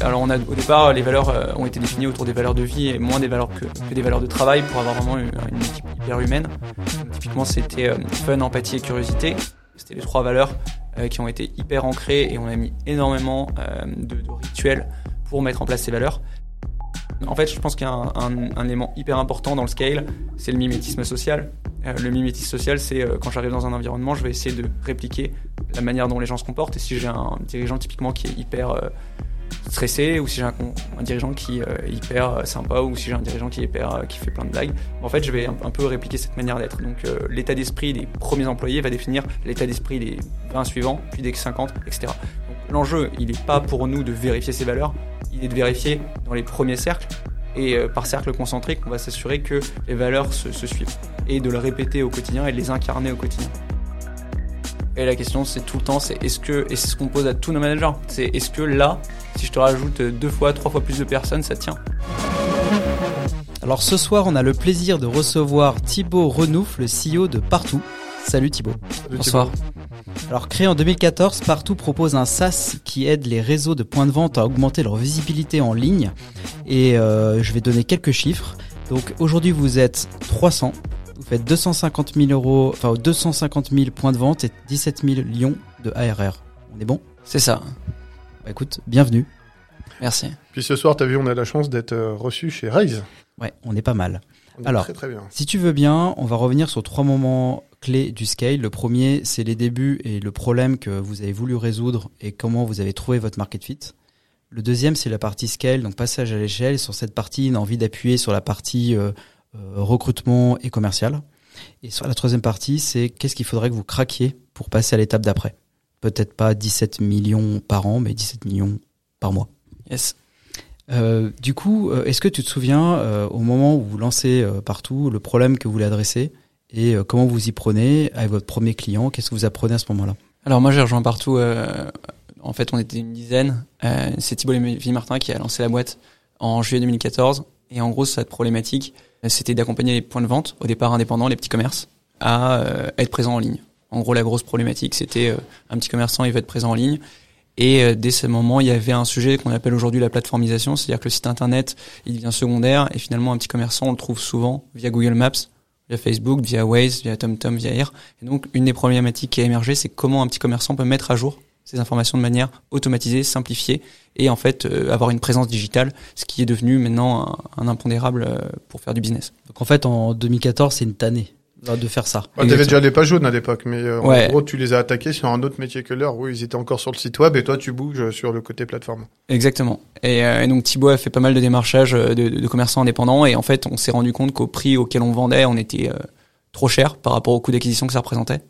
Alors on a au départ les valeurs euh, ont été définies autour des valeurs de vie et moins des valeurs que, des valeurs de travail pour avoir vraiment une, équipe hyper humaine. Typiquement c'était euh, fun, empathie et curiosité. C'était les trois valeurs euh, qui ont été hyper ancrées et on a mis énormément de, rituels pour mettre en place ces valeurs. En fait, je pense qu'il y a un élément hyper important dans le scale, c'est le mimétisme social. Euh, le mimétisme social, c'est euh, quand j'arrive dans un environnement, je vais essayer de répliquer la manière dont les gens se comportent. Et si j'ai un dirigeant typiquement qui est hyper euh, stressé, ou si j'ai un, dirigeant qui est hyper sympa, ou si j'ai un dirigeant qui est hyper qui fait plein de blagues, en fait, je vais un, un peu répliquer cette manière d'être. Donc, l'état d'esprit des premiers employés va définir l'état d'esprit des 20 suivants, puis des 50, etc. L'enjeu, il n'est pas pour nous de vérifier ces valeurs, il est de vérifier dans les premiers cercles. Et euh, par cercle concentrique, on va s'assurer que les valeurs se, se suivent. Et de le répéter au quotidien et de les incarner au quotidien. Et la question, c'est tout le temps, c'est est-ce que, et c'est ce qu'on pose à tous nos managers, c'est est-ce que là, si je te rajoute deux fois, trois fois plus de personnes, ça tient? Alors ce soir, on a le plaisir de recevoir Thibaut Renouf, le CEO de Partout. Salut Thibaut. Bonsoir. Alors créé en 2014, Partout propose un SaaS qui aide les réseaux de points de vente à augmenter leur visibilité en ligne. Et euh, je vais donner quelques chiffres. Donc aujourd'hui, vous êtes 300. Vous faites 250 000 euros, enfin 250 000 points de vente et 17 000 lions de ARR. On est bon? C'est ça. Bah écoute, bienvenue. Merci. Puis ce soir, t'as vu, on a la chance d'être euh, reçu chez Raise. Ouais, on est pas mal. On est Alors. Très très bien. Si tu veux bien, on va revenir sur trois moments clés du scale. Le premier, c'est les débuts et le problème que vous avez voulu résoudre et comment vous avez trouvé votre market fit. Le deuxième, c'est la partie scale, donc passage à l'échelle. Sur cette partie, on a envie d'appuyer sur la partie euh, euh, recrutement et commercial. Et sur la troisième partie, c'est qu'est-ce qu'il faudrait que vous craquiez pour passer à l'étape d'après? Peut-être pas 17 millions par an, mais 17 millions par mois. Yes. Euh, du coup, est-ce que tu te souviens euh, au moment où vous lancez euh, partout le problème que vous voulez adresser? Et euh, comment vous y prenez avec votre premier client? Qu'est-ce que vous apprenez à ce moment-là? Alors moi j'ai rejoint partout. euh, en fait, on était une dizaine. Euh, c'est Thibault Lévy-Martin qui a lancé la boîte en juillet 2014. Et en gros, cette problématique, euh, c'était d'accompagner les points de vente, au départ indépendants, les petits commerces, à euh, être présents en ligne. En gros, la grosse problématique, c'était euh, un petit commerçant, il veut être présent en ligne. Et dès ce moment, il y avait un sujet qu'on appelle aujourd'hui la plateformisation, c'est-à-dire que le site internet, il devient secondaire, et finalement, un petit commerçant, on le trouve souvent via Google Maps, via Facebook, via Waze, via TomTom, via Air. Et donc, une des problématiques qui a émergé, c'est comment un petit commerçant peut mettre à jour ces informations de manière automatisée, simplifiée, et en fait euh, avoir une présence digitale, ce qui est devenu maintenant un, impondérable euh, pour faire du business. Donc en fait, en 2014, c'est une tannée de faire ça. Bah, T'avais déjà les pages jaunes à l'époque, mais euh, Ouais. en gros, tu les as attaqués sur un autre métier que leur. Oui, ils étaient encore sur le site web et toi, tu bouges sur le côté plateforme. Exactement. Et, euh, et donc Thibaut a fait pas mal de démarchages euh, de, de commerçants indépendants, et en fait on s'est rendu compte qu'au prix auquel on vendait, on était euh, trop cher par rapport au coût d'acquisition que ça représentait.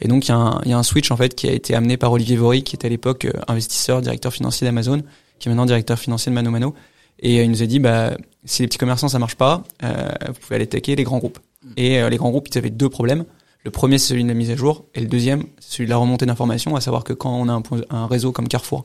Et donc il y, a un- il y a un switch en fait qui a été amené par Olivier Vory, qui était à l'époque euh, investisseur, directeur financier d'Amazon, qui est maintenant directeur financier de Mano Mano. Et euh, il nous a dit, bah, si les petits commerçants ça marche pas, euh, vous pouvez aller attaquer les grands groupes. Et euh, les grands groupes, ils avaient deux problèmes. Le premier, c'est celui de la mise à jour, et le deuxième, c'est celui de la remontée d'informations, à savoir que quand on a un, point- un réseau comme Carrefour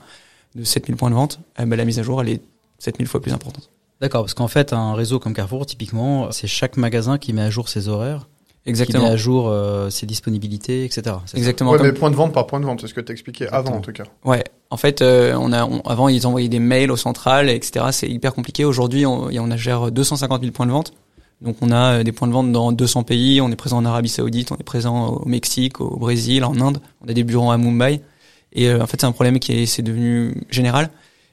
de 7000 points de vente, eh ben, la mise à jour, elle est 7000 fois plus importante. D'accord, parce qu'en fait, un réseau comme Carrefour, typiquement, c'est chaque magasin qui met à jour ses horaires, qui met Exactement. à jour euh, ses disponibilités, etc. Exactement. Ouais, comme- mais point de vente par point de vente, c'est ce que t'expliquais avant Exactement. en tout cas. Ouais. En fait, euh, on a, on- avant, ils envoyaient des mails au central, etc. C'est hyper compliqué. Aujourd'hui, on, on a gère 250 000 points de vente. Donc, on a euh, des points de vente dans 200 pays. On est présent en Arabie Saoudite, on est présent au Mexique, au Brésil, en Inde. On a des bureaux à Mumbai. Et euh, en fait, c'est un problème qui est, devenu général.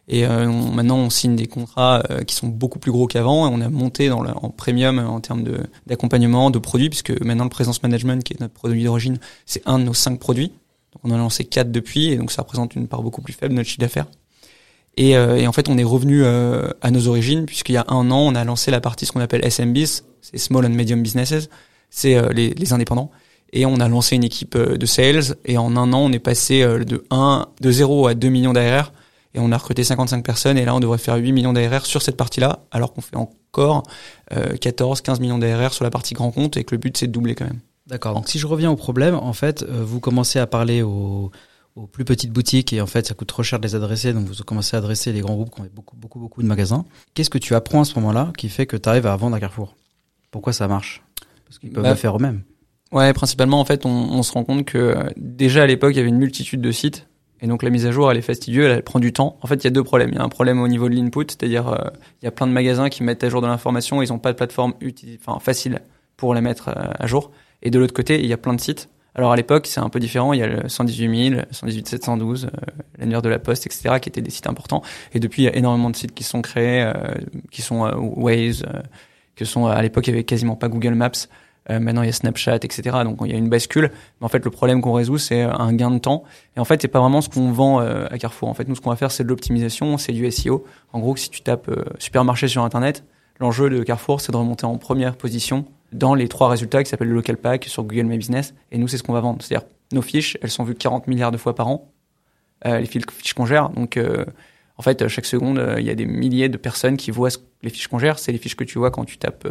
Et euh, maintenant, on signe des contrats euh, qui sont beaucoup plus gros qu'avant. Et on a monté en premium en termes d'accompagnement, de produits, puisque maintenant le Presence Management, qui est notre produit d'origine, c'est un de nos cinq produits. On en a lancé quatre depuis, et donc ça représente une part beaucoup plus faible de notre chiffre d'affaires. Et, euh, et en fait, on est revenu euh, à nos origines, puisqu'il y a un an, on a lancé la partie ce qu'on appelle SMBs, c'est Small and Medium Businesses, c'est euh, les, indépendants. Et on a lancé une équipe de sales, et en un an, on est passé de 1, de 0 à 2 millions d'ARR, et on a recruté 55 personnes, et là, on devrait faire 8 millions d'ARR sur cette partie-là, alors qu'on fait encore euh, 14, 15 millions d'ARR sur la partie grand compte, et que le but, c'est de doubler quand même. D'accord. Donc si je reviens au problème, en fait, vous commencez à parler aux, aux plus petites boutiques et en fait, ça coûte trop cher de les adresser, donc vous commencez à adresser les grands groupes qui ont beaucoup, beaucoup, beaucoup de magasins. Qu'est-ce que tu apprends à ce moment-là qui fait que tu arrives à vendre à Carrefour? Pourquoi ça marche? Parce qu'ils peuvent Bah, le faire eux-mêmes. Ouais, principalement en fait, on, on se rend compte que déjà à l'époque, il y avait une multitude de sites Et donc la mise à jour, elle est fastidieuse, elle, prend du temps. En fait, il y a deux problèmes. Il y a un problème au niveau de l'input, c'est-à-dire euh, il y a plein de magasins qui mettent à jour de l'information, ils n'ont pas de plateforme enfin, facile pour les mettre euh, à jour. Et de l'autre côté, il y a plein de sites. Alors à l'époque, c'est un peu différent. Il y a le 118 000, 118 712, euh, l'annuaire de la Poste, etc., qui étaient des sites importants. Et depuis, il y a énormément de sites qui sont créés, euh, qui sont euh, Waze, que sont à l'époque, il y avait quasiment pas Google Maps. Euh, maintenant, il y a Snapchat, etc. Donc, il y a une bascule. Mais en fait, le problème qu'on résout, c'est un gain de temps. Et en fait, c'est pas vraiment ce qu'on vend euh, à Carrefour. En fait, nous, ce qu'on va faire, c'est de l'optimisation, c'est du SEO. En gros, si tu tapes euh, supermarché sur Internet, l'enjeu de Carrefour, c'est de remonter en première position dans les trois résultats qui s'appellent le local pack sur Google My Business. Et nous, c'est ce qu'on va vendre. C'est-à-dire, nos fiches, elles sont vues 40 milliards de fois par an. les fiches qu'on gère. Donc, en fait, chaque seconde, il y a des milliers de personnes qui voient les fiches qu'on gère. C'est les fiches que tu vois quand tu tapes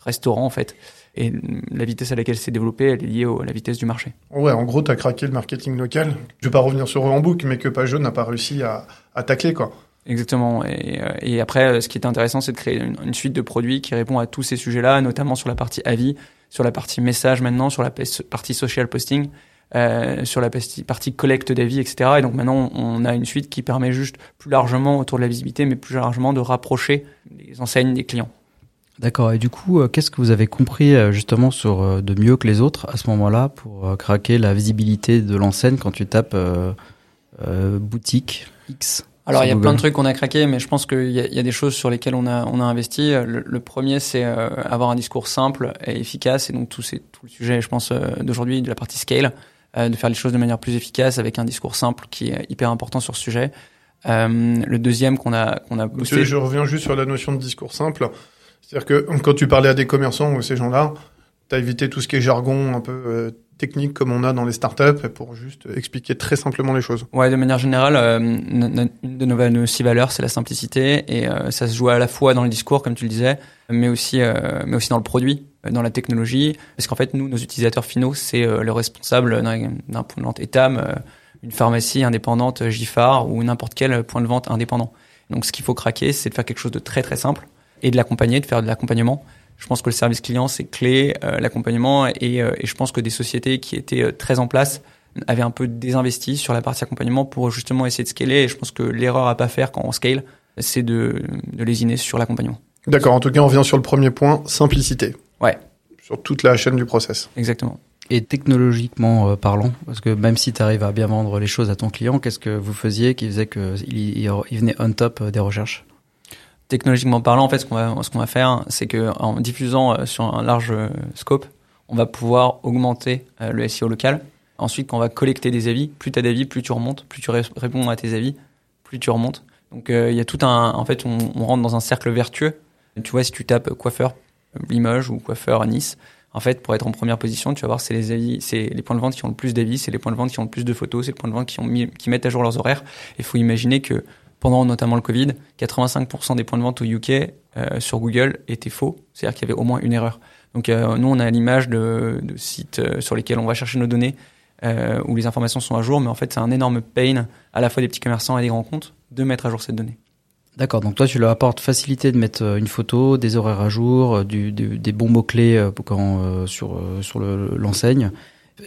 restaurant, en fait. Et la vitesse à laquelle c'est développé, elle est liée à la vitesse du marché. Ouais, en gros, tu as craqué le marketing local. Je vais pas revenir sur Book, mais que Pajot n'a pas réussi à, à tacler, quoi. Exactement. Et, euh, après, ce qui est intéressant, c'est de créer une, suite de produits qui répond à tous ces sujets-là, notamment sur la partie avis, sur la partie message maintenant, sur la partie social posting, euh, sur la partie, collecte d'avis, etc. Et donc maintenant, on a une suite qui permet juste plus largement autour de la visibilité, mais plus largement de rapprocher les enseignes des clients. D'accord. Et du coup, euh, qu'est-ce que vous avez compris euh, justement sur euh, de mieux que les autres à ce moment-là pour craquer la visibilité de l'enseigne quand tu tapes boutique X? Alors il y a plein de trucs qu'on a craqué, mais je pense qu'il y, y, a des choses sur lesquelles on a on a investi. Le, premier c'est avoir un discours simple et efficace, et donc tout c'est tout le sujet, je pense d'aujourd'hui de la partie scale, de faire les choses de manière plus efficace avec un discours simple qui est hyper important sur ce sujet. le deuxième qu'on a qu'on a boosté. Je reviens juste sur la notion de discours simple. C'est-à-dire que quand tu parlais à des commerçants ou ces gens-là, tu as évité tout ce qui est jargon un peu euh, technique comme on a dans les startups pour juste expliquer très simplement les choses. Ouais, de manière générale, euh, une de nos, six valeurs, c'est la simplicité et euh, ça se joue à la fois dans le discours, comme tu le disais, mais aussi, mais aussi dans le produit, dans la technologie, parce qu'en fait, nous, nos utilisateurs finaux, c'est le responsable d'un point de vente Etam, une pharmacie indépendante Gifar ou n'importe quel point de vente indépendant. Donc, ce qu'il faut craquer, c'est de faire quelque chose de très très simple et de l'accompagner, de faire de l'accompagnement. Je pense que le service client, c'est clé, euh, l'accompagnement, et, euh, et, je pense que des sociétés qui étaient euh, très en place avaient un peu désinvesti sur la partie accompagnement pour justement essayer de scaler. Et je pense que l'erreur à pas faire quand on scale, c'est de, de lésiner sur l'accompagnement. D'accord. En tout cas, on vient sur le premier point, simplicité. Ouais. Sur toute la chaîne du process. Exactement. Et technologiquement parlant, parce que même si tu arrives à bien vendre les choses à ton client, qu'est-ce que vous faisiez qui faisait qu'il il venait on top des recherches? Technologiquement parlant, en fait, ce qu'on va, ce qu'on va faire, c'est que en diffusant euh, sur un large euh, scope, on va pouvoir augmenter euh, le SEO local. Ensuite, quand on va collecter des avis, plus tu as d'avis, plus tu remontes, plus tu réponds à tes avis, plus tu remontes. Donc, il y a tout un, en fait, on, rentre dans un cercle vertueux. Tu vois, si tu tapes coiffeur Limoges ou coiffeur Nice, en fait, pour être en première position, tu vas voir, c'est les avis, c'est les points de vente qui ont le plus d'avis, c'est les points de vente qui ont le plus de photos, c'est les points de vente qui ont qui mettent à jour leurs horaires. Il faut imaginer que pendant notamment le Covid, 85% des points de vente au UK euh, sur Google étaient faux, c'est-à-dire qu'il y avait au moins une erreur. Donc euh, nous, on a l'image de, sites euh, sur lesquels on va chercher nos données, où les informations sont à jour, mais en fait c'est un énorme pain à la fois des petits commerçants et des grands comptes de mettre à jour cette donnée. D'accord, donc toi tu leur apportes facilité de mettre une photo, des horaires à jour, des bons mots-clés sur l'enseigne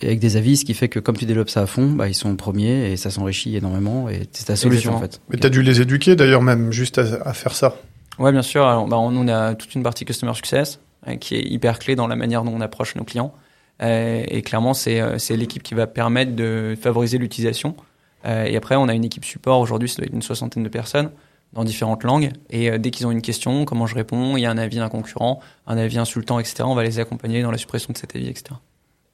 avec des avis, ce qui fait que comme tu développes ça à fond, bah, ils sont premiers et ça s'enrichit énormément et c'est ta solution en fait. Mais tu as dû les éduquer d'ailleurs même juste à, faire ça. Ouais, bien sûr. Alors, bah, on, a toute une partie customer success euh, qui est hyper clé dans la manière dont on approche nos clients. Euh, et clairement, c'est euh, c'est l'équipe qui va permettre de favoriser l'utilisation. et après, on a une équipe support. Aujourd'hui, être une soixantaine de personnes dans différentes langues. Et dès qu'ils ont une question, comment je réponds, il y a un avis d'un concurrent, un avis insultant, etc. On va les accompagner dans la suppression de cet avis, etc.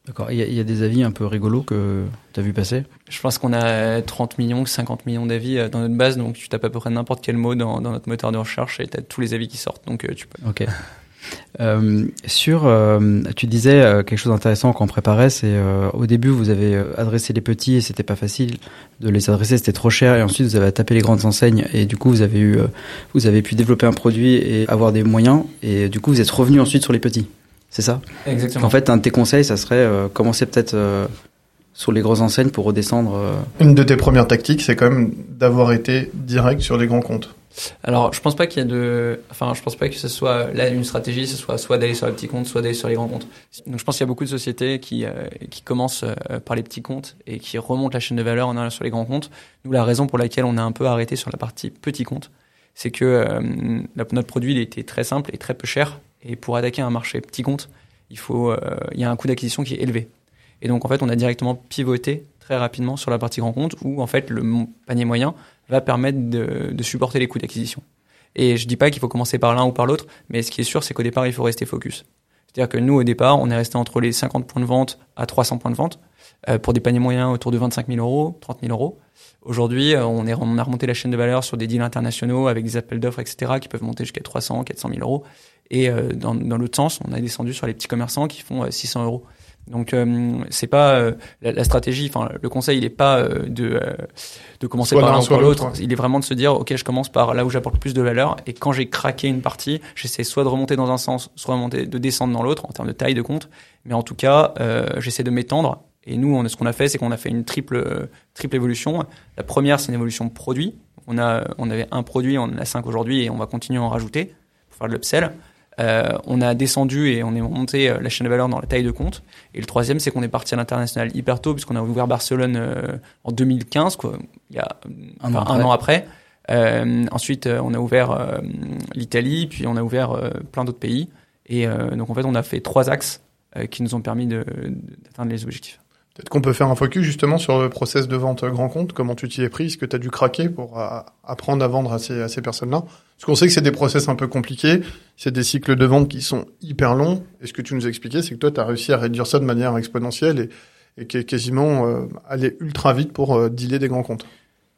D'accord. Il y, a des avis un peu rigolos que tu as vu passer? Je pense qu'on a 30 millions, 50 millions d'avis euh, dans notre base, donc tu tapes à peu près n'importe quel mot dans, notre moteur de recherche et tu as tous les avis qui sortent. Donc euh, tu peux. Ok. Euh, sur, euh, tu disais quelque chose d'intéressant qu'on préparait, c'est au début vous avez adressé les petits et c'était pas facile de les adresser, c'était trop cher et ensuite vous avez tapé les grandes enseignes et du coup vous avez eu, vous avez pu développer un produit et avoir des moyens et du coup vous êtes revenu ensuite sur les petits. C'est ça Exactement. En fait, un de tes conseils, ça serait euh, commencer peut-être euh, sur les grosses enseignes pour redescendre. Euh. Une de tes premières tactiques, c'est quand même d'avoir été direct sur les grands comptes. Alors, je pense pas qu'il y a de, enfin, je pense pas que ce soit là une stratégie, ce soit soit d'aller sur les petits comptes, soit d'aller sur les grands comptes. Donc, je pense qu'il y a beaucoup de sociétés qui euh, qui commencent euh, par les petits comptes et qui remontent la chaîne de valeur en allant sur les grands comptes. Nous, la raison pour laquelle on a un peu arrêté sur la partie petits comptes, c'est que euh, notre produit il était très simple et très peu cher. Et pour attaquer un marché petit compte, il faut, il y a un coût d'acquisition qui est élevé. Et donc, en fait, on a directement pivoté très rapidement sur la partie grand compte où, en fait, le panier moyen va permettre de, supporter les coûts d'acquisition. Et je dis pas qu'il faut commencer par l'un ou par l'autre, mais ce qui est sûr, c'est qu'au départ, il faut rester focus. C'est-à-dire que nous, au départ, on est resté entre les 50 points de vente à 300 points de vente euh, pour des paniers moyens autour de 25 000 euros, 30 000 euros. Aujourd'hui, euh, on, on a remonté la chaîne de valeur sur des deals internationaux avec des appels d'offres, etc., qui peuvent monter jusqu'à 300, 400 000 euros. Et euh, dans, dans l'autre sens, on a descendu sur les petits commerçants qui font 600 euros. Donc euh, c'est pas euh, la, stratégie. Enfin, le conseil, il est pas euh, de de commencer par l'un ou par l'autre. Il est vraiment de se dire, ok, je commence par là où j'apporte le plus de valeur. Et quand j'ai craqué une partie, j'essaie soit de remonter dans un sens, soit remonter, de descendre dans l'autre en termes de taille de compte. Mais en tout cas, j'essaie de m'étendre. Et nous, on, ce qu'on a fait, c'est qu'on a fait une triple triple évolution. La première, c'est une évolution produit. On a on avait un produit, on en a cinq aujourd'hui, et on va continuer à en rajouter pour faire de l'upsell. Euh, on a descendu et on est monté euh, la chaîne de valeur dans la taille de compte. Et le troisième, c'est qu'on est parti à l'international hyper tôt, puisqu'on a ouvert Barcelone euh, en 2015, quoi, il y a un, an, après. ensuite, on a ouvert l'Italie, puis on a ouvert plein d'autres pays. Et donc, en fait, on a fait trois axes qui nous ont permis d'atteindre les objectifs. Peut-être qu'on peut faire un focus justement sur le process de vente grand compte, comment tu t'y es pris, ce que tu as dû craquer pour euh, apprendre à vendre à ces, personnes-là? Parce qu'on sait que c'est des process un peu compliqués, c'est des cycles de vente qui sont hyper longs. Et ce que tu nous as expliqué, c'est que toi, tu as réussi à réduire ça de manière exponentielle et, quasiment euh, aller ultra vite pour euh, dealer des grands comptes.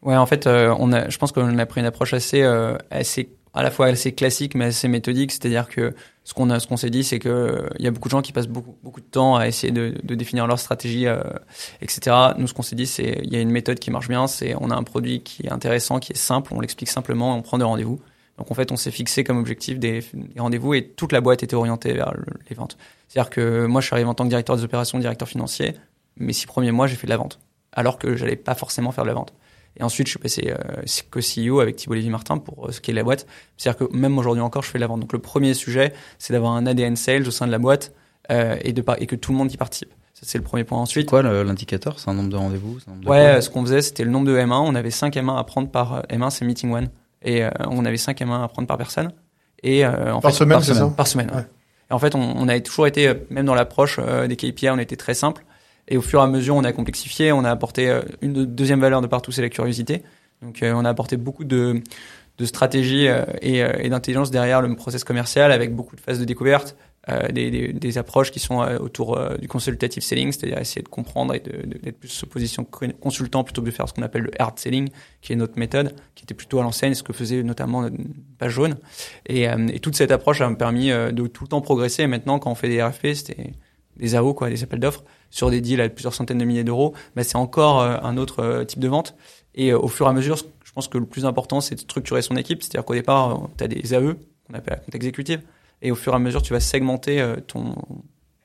Ouais, en fait, on a, je pense qu'on a pris une approche assez, assez à la fois assez classique mais assez méthodique, c'est-à-dire que ce qu'on a, ce qu'on s'est dit, c'est que il y a beaucoup de gens qui passent beaucoup, de temps à essayer de, définir leur stratégie, euh, etc. Nous, ce qu'on s'est dit, c'est il y a une méthode qui marche bien, c'est on a un produit qui est intéressant, qui est simple, on l'explique simplement, on prend des rendez-vous. Donc en fait, on s'est fixé comme objectif des rendez-vous et toute la boîte était orientée vers les ventes. C'est-à-dire que moi, je suis arrivé en tant que directeur des opérations, directeur financier. Mes six premiers mois, j'ai fait de la vente, alors que j'allais pas forcément faire de la vente. Et ensuite, je suis passé euh, co-CEO avec Thibault Lévy-Martin pour euh, ce qui est la boîte. C'est-à-dire que même aujourd'hui encore, je fais de la vente. Donc le premier sujet, c'est d'avoir un ADN sales au sein de la boîte euh, et, de, et que tout le monde y participe. C'est le premier point. Ensuite. quoi l'indicateur? C'est un nombre de rendez-vous? Ouais, ce qu'on faisait, c'était le nombre de M1. On avait 5 M1 à prendre par M1, c'est Meeting One. Et on avait 5 M1 à prendre par personne. Et, en par, semaine, par semaine, ça? Par semaine, ouais. Et en fait, on, on a toujours été, même dans l'approche des KPI, on était très simple. Et au fur et à mesure, on a complexifié, on a apporté une deuxième valeur de partout, c'est la curiosité. Donc euh, on a apporté beaucoup de, de stratégie euh, et, euh, d'intelligence derrière le process commercial avec beaucoup de phases de découverte, des, des, des, approches qui sont autour du consultative selling, c'est-à-dire essayer de comprendre et d'être plus sous position consultant plutôt que de faire ce qu'on appelle le hard selling, qui est notre méthode, qui était plutôt à l'ancienne, ce que faisait notamment notre page jaune. Et, et toute cette approche a permis de tout le temps progresser. Et maintenant, quand on fait des RFP, c'était des AO, quoi, des appels d'offres, sur des deals à plusieurs centaines de milliers d'euros, bah, c'est encore un autre type de vente. Et euh, au fur et à mesure, je pense que le plus important, c'est de structurer son équipe. C'est-à-dire qu'au départ, euh, tu as des AE, qu'on appelle la compte exécutive, et au fur et à mesure, tu vas segmenter euh, ton,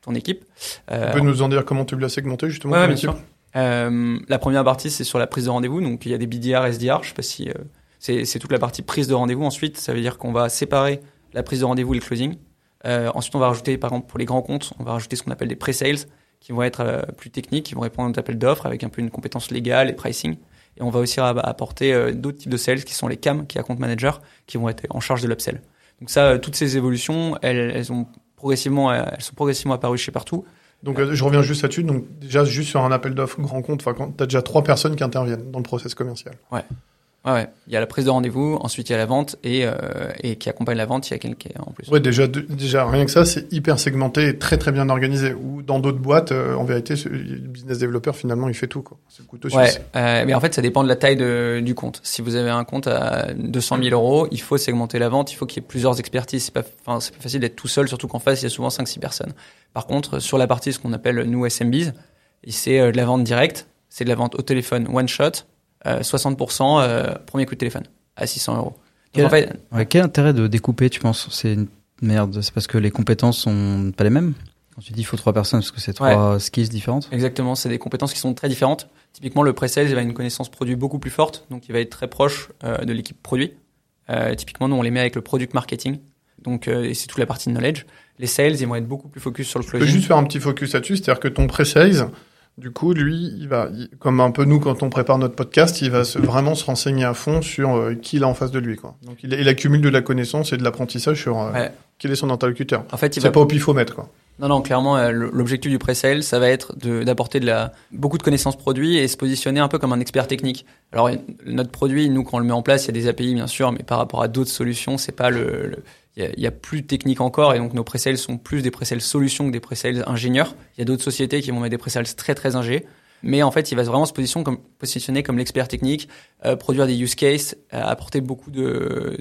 ton équipe. tu peux nous en dire comment tu l'as segmenté justement ouais, bien sûr. Euh, la première partie, c'est sur la prise de rendez-vous. Donc, il y a des BDR, SDR. Je sais pas si euh, c'est toute la partie prise de rendez-vous. Ensuite, ça veut dire qu'on va séparer la prise de rendez-vous et le closing. Euh, ensuite, on va rajouter, par exemple, pour les grands comptes, on va rajouter ce qu'on appelle des pre-sales, qui vont être plus techniques, qui vont répondre aux appels d'offres avec un peu une compétence légale et pricing. Et on va aussi apporter euh, d'autres types de sales qui sont les CAM, qui est compte manager, qui vont être en charge de l'upsell. Donc ça, euh, toutes ces évolutions, elles, elles, ont progressivement, euh, elles sont progressivement apparues chez partout. Donc je reviens juste là-dessus. Donc déjà juste sur un appel d'offres grand compte, enfin quand t'as déjà trois personnes qui interviennent dans le process commercial. Ouais. Ouais, ouais. Il y a la prise de rendez-vous, ensuite il y a la vente et, euh, et qui accompagne la vente, il y a quelqu'un en plus. Ouais, déjà, déjà rien que ça, c'est hyper segmenté et très très bien organisé. Ou dans d'autres boîtes, euh, en vérité, le business développeur finalement il fait tout quoi. C'est le couteau ouais, euh, mais en fait ça dépend de la taille de, du compte. Si vous avez un compte à 200 000 euros, il faut segmenter la vente, il faut qu'il y ait plusieurs expertises. C'est pas, enfin c'est pas facile d'être tout seul, surtout qu'en face il y a souvent 5-6 personnes. Par contre, sur la partie ce qu'on appelle nous SMBs, c'est euh, de la vente directe, c'est de la vente au téléphone one shot 60% euh, euh, premier coup de téléphone à 600 euros. Quel, en fait, quel intérêt de découper, tu penses C'est une merde? C'est parce que les compétences sont pas les mêmes? Quand tu dis il faut trois personnes, parce que c'est trois skills différentes? Exactement, c'est des compétences qui sont très différentes. Typiquement, le pre-sales, il va une connaissance produit beaucoup plus forte, donc il va être très proche euh, de l'équipe produit. Euh, typiquement, nous, on les met avec le product marketing. Donc, euh, et c'est toute la partie knowledge. Les sales, ils vont être beaucoup plus focus sur le Je peux closing. juste faire un petit focus là-dessus, c'est-à-dire que ton pre-sales, du coup, lui, il va, il- comme un peu nous quand on prépare notre podcast, il va se, vraiment se renseigner à fond sur euh, qui il a en face de lui. Quoi. Donc il, il accumule de la connaissance et de l'apprentissage sur euh, Ouais. quel est son interlocuteur. En fait, il C'est va pas au pifomètre. Quoi. Non, non, clairement, euh, l'objectif du pre-sale, ça va être d'apporter beaucoup de connaissances produits et se positionner un peu comme un expert technique. Alors, notre produit, nous, quand on le met en place, il y a des API, bien sûr, mais par rapport à d'autres solutions, c'est pas le, il y, y a plus de technique encore, et donc nos pre-sales sont plus des pre-sales solutions que des pre-sales ingénieurs. Il y a d'autres sociétés qui vont mettre des pre-sales très très ingé, mais en fait, il va vraiment se positionner comme, l'expert technique, euh, produire des use cases, euh, apporter beaucoup de,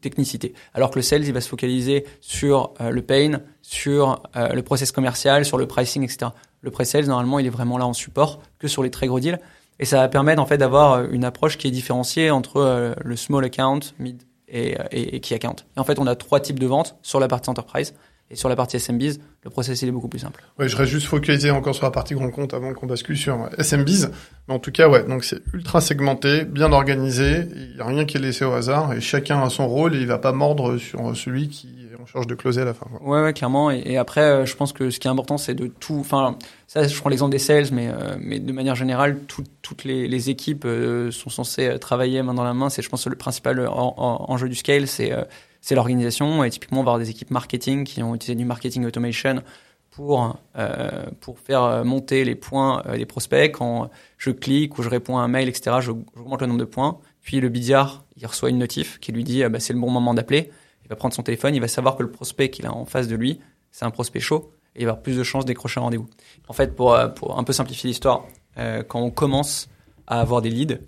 technicité. Alors que le sales, il va se focaliser sur euh, le pain, sur le process commercial, sur le pricing, etc. Le pre-sales, normalement, il est vraiment là en support que sur les très gros deals. Et ça va permettre en fait d'avoir une approche qui est différenciée entre le small account, mid et, et, key account. En fait, on a trois types de ventes sur la partie enterprise. Et sur la partie SMBs, le process il est beaucoup plus simple. Ouais, je reste juste focalisé encore sur la partie grand compte avant qu'on bascule sur euh, SMBs. Mais en tout cas, ouais, donc c'est ultra segmenté, bien organisé. Il n'y a rien qui est laissé au hasard et chacun a son rôle et il va pas mordre sur celui qui est en charge de closer à la fin. Ouais, ouais, clairement. Et, et après, euh, je pense que ce qui est important, c'est de tout. Enfin, ça, je prends l'exemple des sales, mais, euh, mais de manière générale, tout- toutes les, les équipes euh, sont censées travailler main dans la main. C'est, je pense, le principal en- en- enjeu du scale, c'est euh, c'est l'organisation. Et typiquement, on va avoir des équipes marketing qui ont utilisé du marketing automation pour euh, pour faire euh, monter les points euh, des prospects. Quand je clique ou je réponds à un mail, etc., j'augmente le nombre de points. Puis le BDR, il reçoit une notif qui lui dit ah bah, c'est le bon moment d'appeler. Il va prendre son téléphone, il va savoir que le prospect qu'il a en face de lui, c'est un prospect chaud et il va avoir plus de chances décrocher un rendez-vous. En fait, pour, euh, pour un peu simplifier l'histoire, euh, quand on commence à avoir des leads,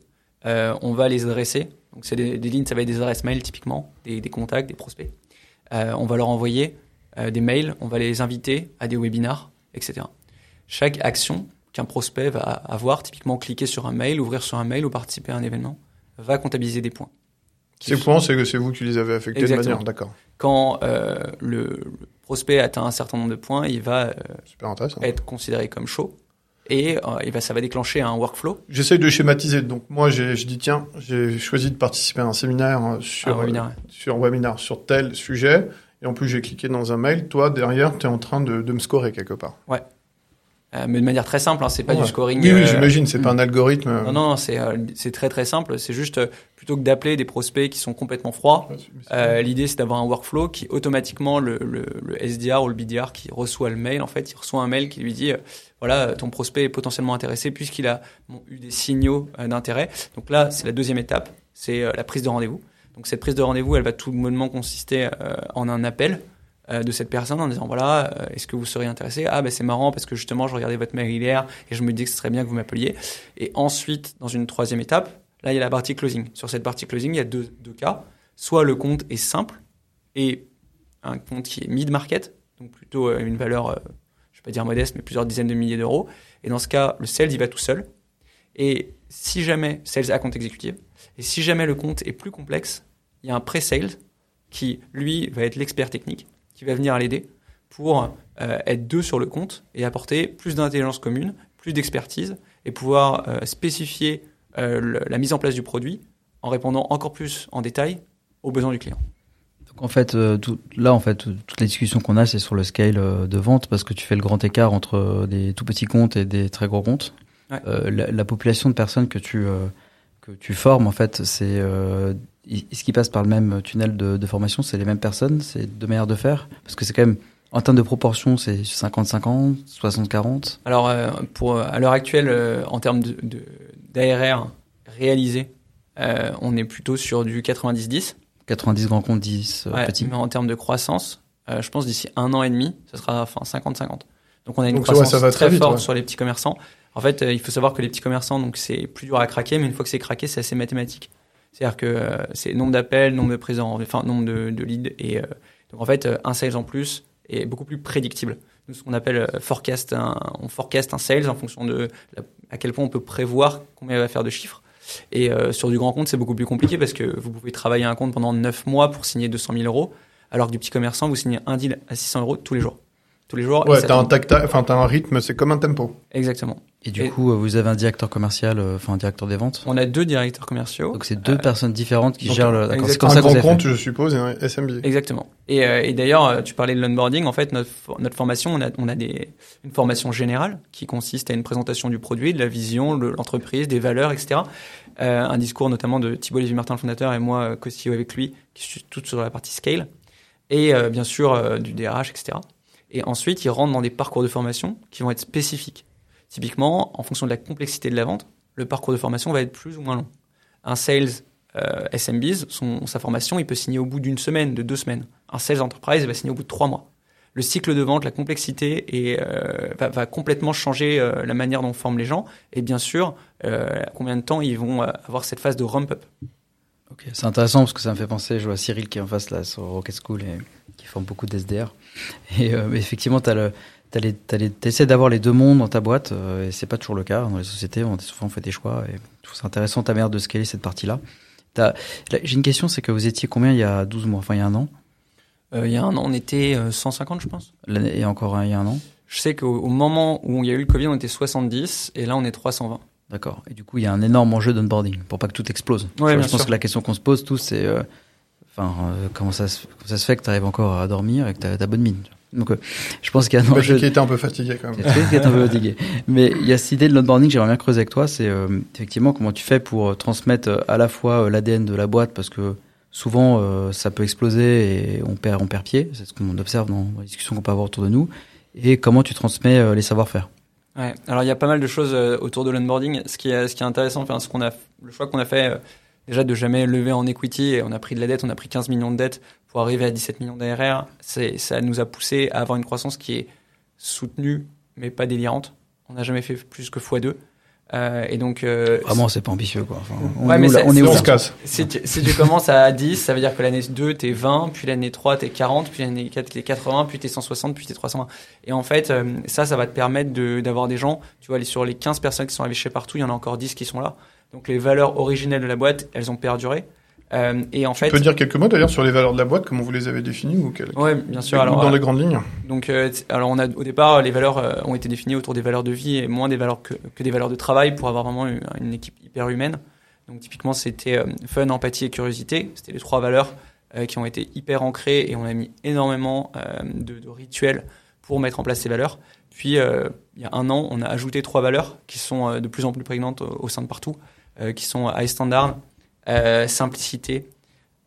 euh, on va les adresser. Donc, c'est des, des leads, ça va être des adresses mail typiquement, des, des contacts, des prospects. Euh, on va leur envoyer euh, des mails, on va les inviter à des webinars, etc. Chaque action qu'un prospect va avoir, typiquement cliquer sur un mail, ouvrir sur un mail ou participer à un événement, va comptabiliser des points. Ces points, c'est que c'est vous qui les avez affectés Exactement. de manière, d'accord. Quand euh, le, le prospect atteint un certain nombre de points, il va Super être considéré comme chaud et euh, va, ça va déclencher un workflow. J'essaye de schématiser. Donc moi, je dis tiens, j'ai choisi de participer à un séminaire euh, sur un webinaire. sur webinar sur tel sujet. Et en plus, j'ai cliqué dans un mail. Toi, derrière, tu es en train de, de me scorer quelque part. Euh, mais de manière très simple, hein, c'est pas Ouais. du scoring. Oui, oui, euh, j'imagine. C'est pas un algorithme. euh, Non, non, c'est euh, c'est très très simple. C'est juste euh, plutôt que d'appeler des prospects qui sont complètement froids. Euh, L'idée, c'est d'avoir un workflow qui automatiquement le, le, le SDR ou le BDR qui reçoit le mail, en fait, il reçoit un mail qui lui dit euh, voilà, ton prospect est potentiellement intéressé puisqu'il a bon, eu des signaux euh, d'intérêt. Donc là, c'est la deuxième étape, c'est euh, la prise de rendez-vous. Donc cette prise de rendez-vous, elle va tout bonnement consister euh, en un appel euh, de cette personne en disant voilà, euh, est-ce que vous seriez intéressé? Ah ben c'est marrant parce que justement, je regardais votre mail hier et je me dis que ce serait bien que vous m'appeliez. Et ensuite, dans une troisième étape, là, il y a la partie closing. Sur cette partie closing, il y a deux, deux cas. Soit le compte est simple et un compte qui est mid-market, donc plutôt euh, une valeur, je vais pas dire modeste, mais plusieurs dizaines de milliers d'euros. Et dans ce cas, le sales, il va tout seul. Et si jamais, sales à compte exécutif, et si jamais le compte est plus complexe, il y a un pré-sales qui, lui, va être l'expert technique, qui va venir l'aider pour euh, être deux sur le compte et apporter plus d'intelligence commune, plus d'expertise et pouvoir euh, spécifier euh, le- la mise en place du produit en répondant encore plus en détail aux besoins du client. Donc en fait, tout- là, en fait, toutes les discussions qu'on a, c'est sur le scale de vente parce que tu fais le grand écart entre des tout petits comptes et des très gros comptes. Ouais. La, la population de personnes que tu que tu formes, en fait, c'est euh, i- ce qui passe par le même tunnel de, de formation, c'est les mêmes personnes, c'est deux manières de faire parce que c'est quand même en termes de proportion, c'est 50-50, 60-40. Alors, euh, pour, euh, à l'heure actuelle, euh, en termes d'ARR réalisé, euh, on est plutôt sur du 90-10. 90 grands comptes, 10 euh, Ouais, petits. mais en termes de croissance, euh, je pense d'ici un an et demi, ça sera enfin 50-50. Donc on a une Donc, croissance ça va très, très vite, forte ouais. sur les petits commerçants. En fait, euh, il faut savoir que les petits commerçants, donc c'est plus dur à craquer, mais une fois que c'est craqué, c'est assez mathématique. C'est-à-dire que euh, c'est nombre d'appels, nombre de présents, enfin nombre de, de leads, et euh, donc en fait euh, un sales en plus est beaucoup plus prédictible. Nous, ce qu'on appelle forecast, un, on forecast un sales en fonction de la- à quel point on peut prévoir combien il va faire de chiffres. Et euh, sur du grand compte, c'est beaucoup plus compliqué parce que vous pouvez travailler un compte pendant 9 mois pour signer 200 000 euros, alors que du petit commerçant, vous signez un deal à 600 euros tous les jours. Tous les jours. Ouais, t'as un tacta, un rythme, c'est comme un tempo. Exactement. Et du coup, vous avez un directeur commercial, euh, enfin un directeur des ventes On a deux directeurs commerciaux. Donc c'est deux Euh, personnes différentes qui donc, gèrent le. D'accord, c'est exactement. comme Un ça grand compte, je suppose, et un SMB. Exactement. Et, euh, et d'ailleurs, euh, tu parlais de l'onboarding. En fait, notre, for- notre formation, on a, on a des, une formation générale qui consiste à une présentation du produit, de la vision, de l'entreprise, des valeurs, etc. Euh, un discours notamment de Thibault Lévy-Martin, le fondateur, et moi, co-CEO avec lui, qui suis tout sur la partie scale. Et euh, bien sûr, euh, du DRH, etc. Et ensuite, ils rentrent dans des parcours de formation qui vont être spécifiques. Typiquement, en fonction de la complexité de la vente, le parcours de formation va être plus ou moins long. Un sales euh, SMBs, sa formation, il peut signer au bout d'une semaine, de deux semaines. Un sales enterprise, il va signer au bout de trois mois. Le cycle de vente, la complexité et, euh, va, complètement changer euh, la manière dont on forme les gens. Et bien sûr, euh, combien de temps ils vont avoir cette phase de ramp-up. Ok, c'est intéressant parce que ça me fait penser, je vois Cyril qui est en face là sur Rocket School et qui forme beaucoup d'SDR. Et euh, effectivement, tu essaies d'avoir les deux mondes dans ta boîte euh, et c'est pas toujours le cas. Dans les sociétés, on, souvent on fait des choix et je trouve ça intéressant ta manière de scaler cette partie-là. J'ai une question, c'est que vous étiez combien il y a 12 mois, enfin il y a un an? Euh, il y a un an, on était euh, 150, je pense. Et encore un, il y a un an? Je sais qu'au au moment où il y a eu le Covid, on était 70 et là, on est 320. D'accord. Et du coup, il y a un énorme enjeu d'onboarding pour pas que tout explose. Ouais, je pense sûr. que la question qu'on se pose tous, c'est euh, enfin, euh, comment, ça se, comment ça se fait que tu arrives encore à dormir et que tu as, bonne mine. Donc, euh, je pense qu'il y a un Bah, enjeu. qui était un peu fatigué quand même. Qui est un peu fatigué. Mais il y a cette idée de l'onboarding que j'aimerais bien creuser avec toi, c'est euh, effectivement comment tu fais pour transmettre à la fois l'ADN de la boîte, parce que souvent euh, ça peut exploser et on perd, on perd pied, c'est ce qu'on observe dans les discussions qu'on peut avoir autour de nous, et comment tu transmets euh, les savoir-faire. Ouais. Alors il y a pas mal de choses euh, autour de l'onboarding. Ce qui est, ce qui est intéressant, enfin, ce qu'on a, le choix qu'on a fait, euh, déjà de jamais lever en equity, et on a pris de la dette, on a pris 15 millions de dettes pour arriver à 17 millions d'ARR. Ça nous a poussé à avoir une croissance qui est soutenue, mais pas délirante. On n'a jamais fait plus que x2. Euh, et donc, euh, Vraiment, c'est pas ambitieux, quoi. Enfin, on Ouais, est mais où, là c'est- on est on se casse. Si tu, si tu commences à 10, ça veut dire que l'année 2, t'es 20, puis l'année 3, t'es 40, puis l'année 4, t'es 80, puis t'es 160, puis t'es 320. Et en fait, euh, ça, ça va te permettre de- d'avoir des gens, tu vois, sur les 15 personnes qui sont arrivées chez partout, il y en a encore 10 qui sont là. Donc les valeurs originelles de la boîte, elles ont perduré. Euh, et en fait, Tu peux dire quelques mots d'ailleurs sur les valeurs de la boîte, comment vous les avez définies ou quelles ouais, bien sûr. Alors, dans euh, les grandes lignes donc, euh, alors on a au départ les valeurs euh, ont été définies autour des valeurs de vie et moins des valeurs que, que des valeurs de travail pour avoir vraiment une, une équipe hyper humaine. Donc typiquement c'était fun, empathie et curiosité. C'était les trois valeurs qui ont été hyper ancrées et on a mis énormément de, de rituels pour mettre en place ces valeurs. Puis il y a un an on a ajouté trois valeurs qui sont de plus en plus prégnantes au, au sein de partout, qui sont high standard, euh, simplicité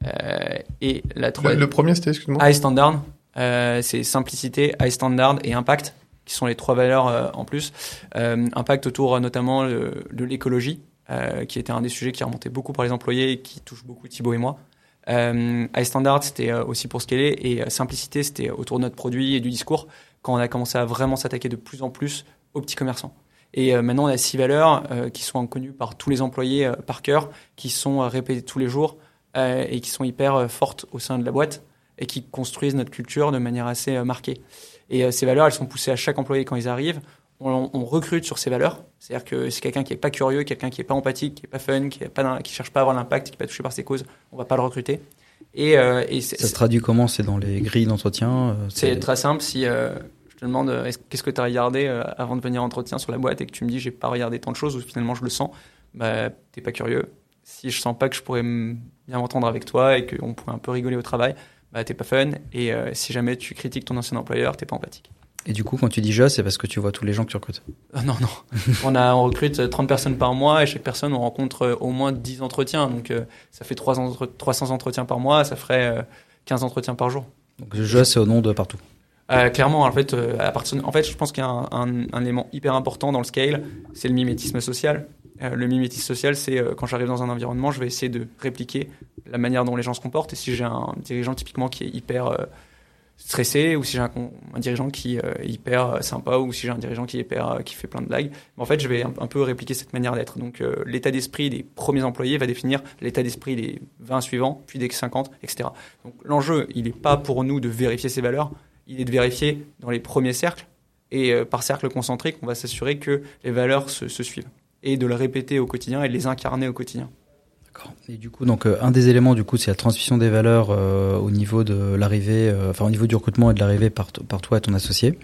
euh, et la troisième. le premier c'était, excuse-moi High standard, euh, c'est simplicité, high standard et impact, qui sont les trois valeurs euh, en plus. Euh, impact autour euh, notamment euh, de l'écologie, euh, qui était un des sujets qui remontait beaucoup par les employés et qui touche beaucoup Thibaut et moi. Euh, high standard, c'était euh, aussi pour scaler et euh, simplicité, c'était autour de notre produit et du discours quand on a commencé à vraiment s'attaquer de plus en plus aux petits commerçants. Et euh, maintenant, on a six valeurs euh, qui sont connues par tous les employés euh, par cœur, qui sont répétées tous les jours et qui sont hyper fortes au sein de la boîte et qui construisent notre culture de manière assez marquée. Et ces valeurs, elles sont poussées à chaque employé quand ils arrivent. On, on recrute sur ces valeurs. C'est-à-dire que c'est quelqu'un qui est pas curieux, quelqu'un qui est pas empathique, qui est pas fun, qui qui cherche pas à avoir l'impact, qui est pas touché par ses causes, on va pas le recruter. Et, euh, et c'est- Ça se traduit comment? C'est dans les grilles d'entretien c'est très simple. Si euh, te demande euh, est-ce- qu'est-ce que tu as regardé euh, avant de venir en entretien sur la boîte et que tu me dis j'ai pas regardé tant de choses ou finalement je le sens, bah t'es pas curieux. Si je sens pas que je pourrais bien m'entendre avec toi et qu'on pourrait un peu rigoler au travail, bah t'es pas fun. Et euh, si jamais tu critiques ton ancien employeur, t'es pas empathique. Et du coup, quand tu dis je, c'est parce que tu vois tous les gens que tu recrutes? Non, non. on, a, on recrute euh, 30 personnes par mois et chaque personne, on rencontre au moins 10 entretiens. Donc euh, ça fait 300 entre- 300 entretiens par mois, ça ferait euh, 15 entretiens par jour. Donc je, c'est au nom de partout. Euh, clairement, en fait, euh, à partir, en fait, je pense qu'il y a un, élément hyper important dans le scale, c'est le mimétisme social. Euh, le mimétisme social, c'est quand j'arrive dans un environnement, je vais essayer de répliquer la manière dont les gens se comportent. Et si j'ai un dirigeant typiquement qui est hyper stressé, ou si j'ai un, dirigeant qui est hyper sympa, ou si j'ai un dirigeant qui est hyper, qui fait plein de blagues, en fait, je vais un, peu répliquer cette manière d'être. Donc, l'état d'esprit des premiers employés va définir l'état d'esprit des 20 suivants, puis des 50, etc. Donc, l'enjeu, il n'est pas pour nous de vérifier ces valeurs, il est de vérifier dans les premiers cercles. Et euh, par cercle concentrique, on va s'assurer que les valeurs se, suivent. Et de le répéter au quotidien et de les incarner au quotidien. D'accord. Et du coup, donc euh, un des éléments, du coup, c'est la transmission des valeurs euh, au niveau de l'arrivée, enfin au niveau du recrutement et de l'arrivée par, par toi et ton associé.